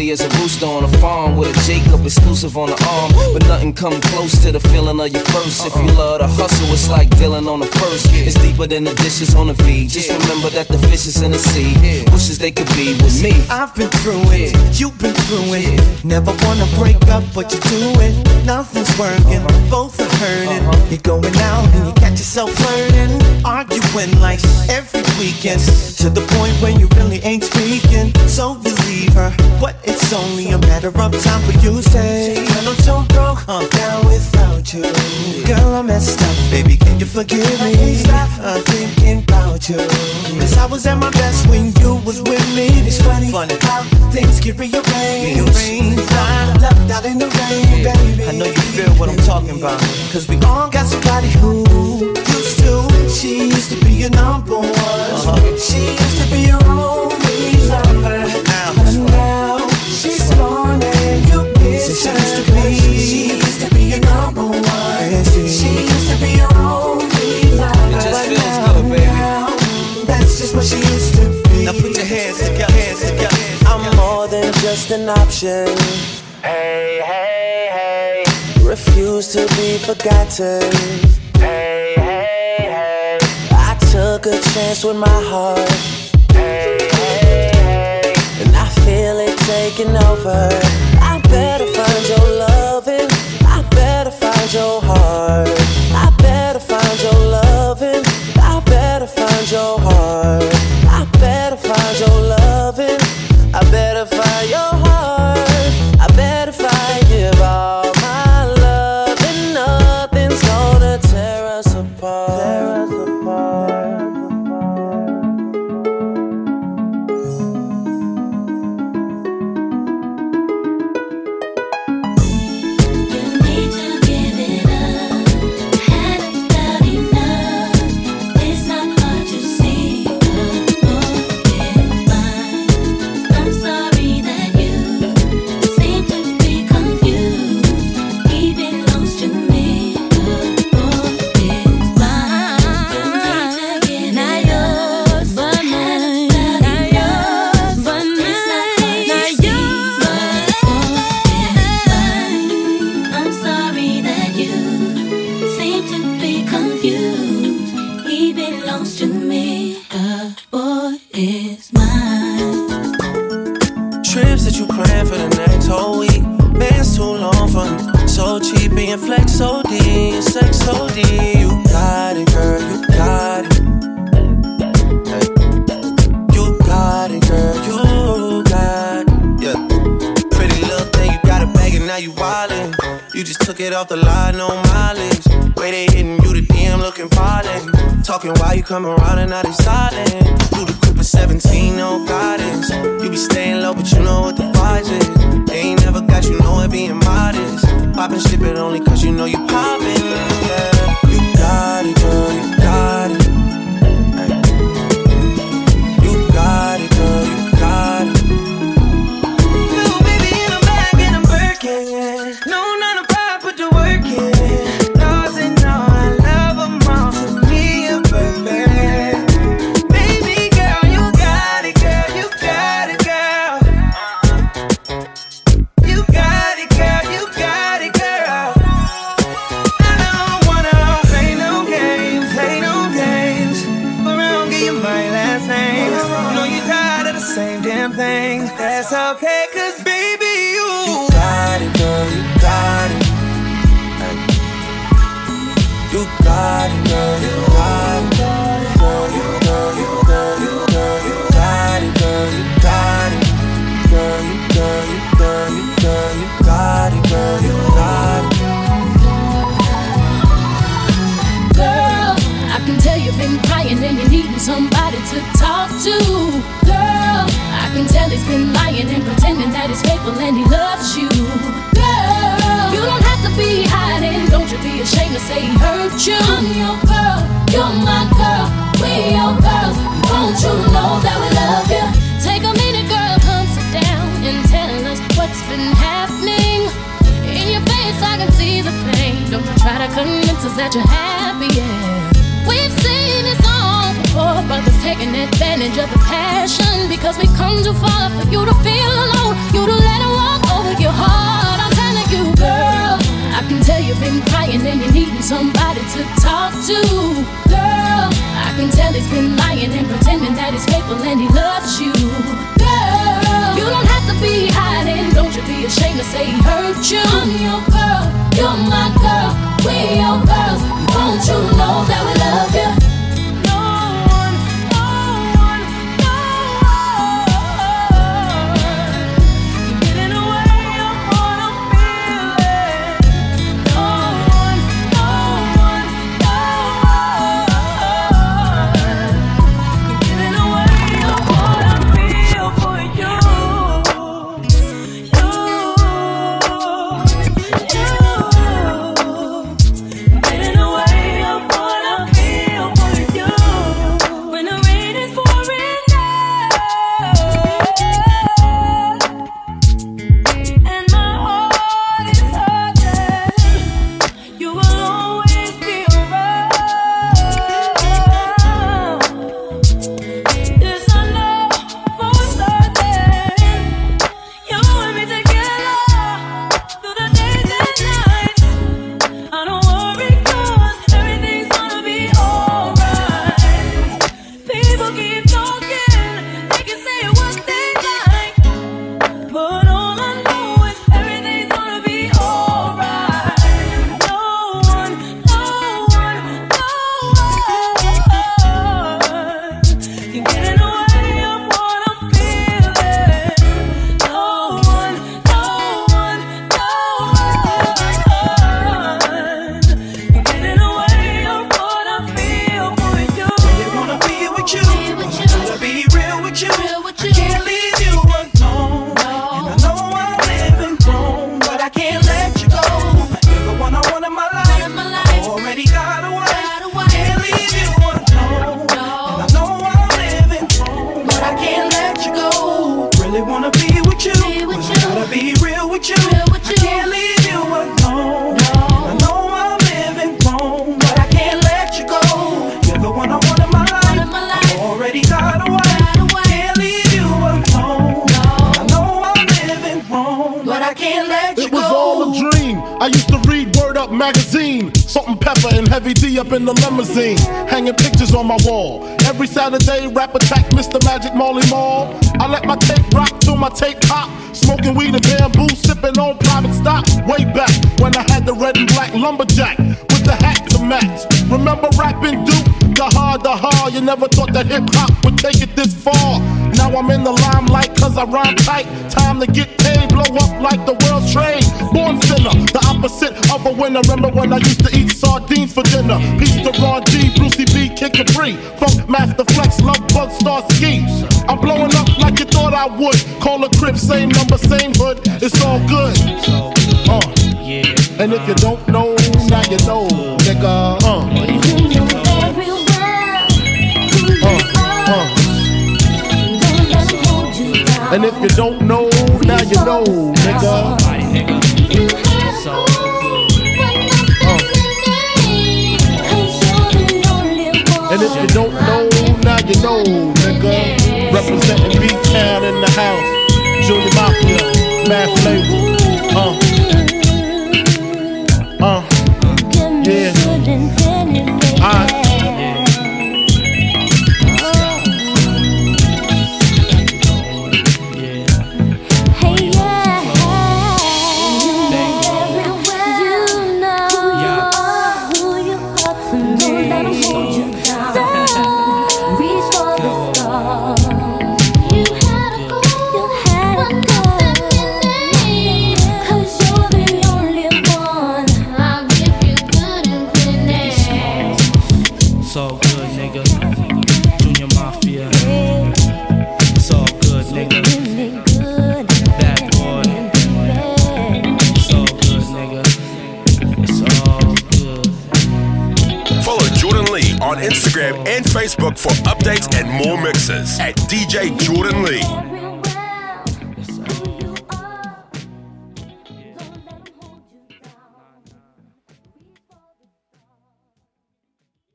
but as a rooster on a farm with a Jacob exclusive on the arm. But nothing come close to the feeling of your first. If you love the hustle, it's like Dylan on the first. It's deeper than the dishes on the feed. Just remember that the fish is in the sea. Wishes they could be with me. I've been through it, you've been through it. Never wanna break up, but you do it. Nothing's working, both are hurting. You're going out and you catch yourself flirting, arguing like every weekend. To the point where you really ain't speaking. So you leave her, but it's only a matter of time for you to say, Girl, I'm so broke, I'm down without you. Girl, I messed up, baby, can you forgive me? Stop uh, thinking about you. Cause I was at my best when you was with me. It's funny, funny how things get rearranged. I'm left out in the rain, baby. I know you feel what I'm talking about. Cause we all got somebody who used to. She used to be your number one. She used to be your only lover. What she used to be. Now put your hands together, hands together. I'm more than just an option. Hey, hey, hey. Refuse to be forgotten. Hey, hey, hey. I took a chance with my heart. Hey, hey, hey. And I feel it taking over. I better find your loving. I better find your heart. I better